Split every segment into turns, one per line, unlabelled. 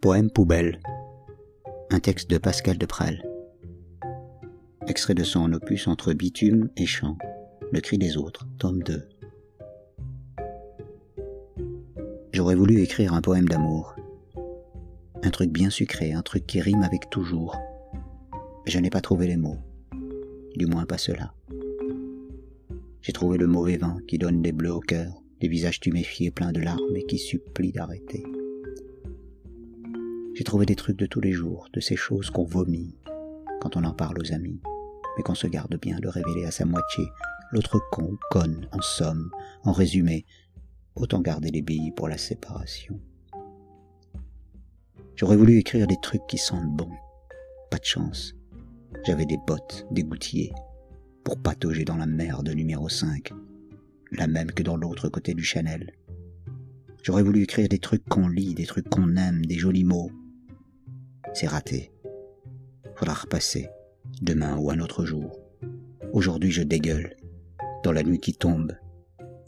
Poème poubelle. Un texte de Pascal de Prel. Extrait de son opus Entre bitume et chant. Le cri des autres, tome 2. J'aurais voulu écrire un poème d'amour. Un truc bien sucré, un truc qui rime avec toujours. Je n'ai pas trouvé les mots. Du moins pas cela. J'ai trouvé le mauvais vent qui donne des bleus au cœur, des visages tuméfiés pleins de larmes et qui supplient d'arrêter. J'ai trouvé des trucs de tous les jours, de ces choses qu'on vomit quand on en parle aux amis, mais qu'on se garde bien de révéler à sa moitié, l'autre con, conne, en somme, en résumé, autant garder les billes pour la séparation. J'aurais voulu écrire des trucs qui sentent bon. Pas de chance. J'avais des bottes, des gouttiers, pour patauger dans la merde numéro 5, la même que dans l'autre côté du Chanel. J'aurais voulu écrire des trucs qu'on lit, des trucs qu'on aime, des jolis mots, c'est raté. Faudra repasser, demain ou un autre jour. Aujourd'hui je dégueule, dans la nuit qui tombe,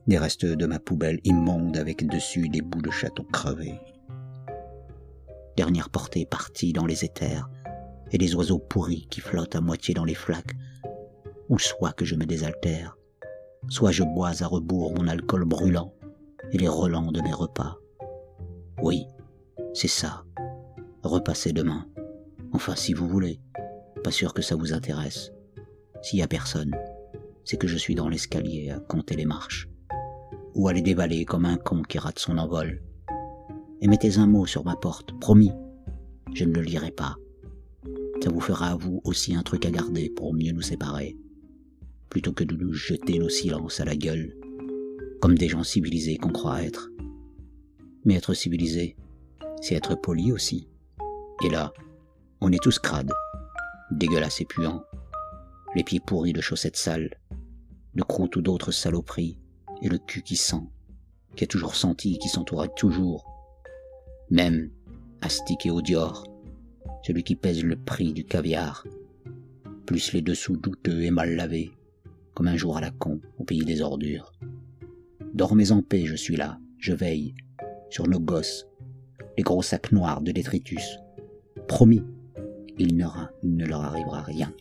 des restes de ma poubelle immonde avec dessus des bouts de château crevés. Dernière portée partie dans les éthers, et des oiseaux pourris qui flottent à moitié dans les flaques, ou soit que je me désaltère, soit je bois à rebours mon alcool brûlant et les relents de mes repas. Oui, c'est ça, repassez demain. Enfin, si vous voulez. Pas sûr que ça vous intéresse. S'il y a personne, c'est que je suis dans l'escalier à compter les marches. Ou à les dévaler comme un con qui rate son envol. Et mettez un mot sur ma porte, promis. Je ne le lirai pas. Ça vous fera à vous aussi un truc à garder pour mieux nous séparer. Plutôt que de nous jeter nos silences à la gueule, comme des gens civilisés qu'on croit être. Mais être civilisé, c'est être poli aussi. Et là, on est tous crades, dégueulasses et puants, les pieds pourris de chaussettes sales, de croûtes ou d'autres saloperies, et le cul qui sent, qui a toujours senti et qui s'entourait toujours. Même, astique et Dior, celui qui pèse le prix du caviar, plus les dessous douteux et mal lavés, comme un jour à la con au pays des ordures. Dormez en paix, je suis là, je veille, sur nos gosses, les gros sacs noirs de détritus, Promis, il ne leur arrivera rien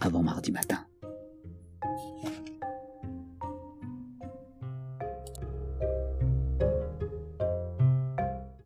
avant mardi matin.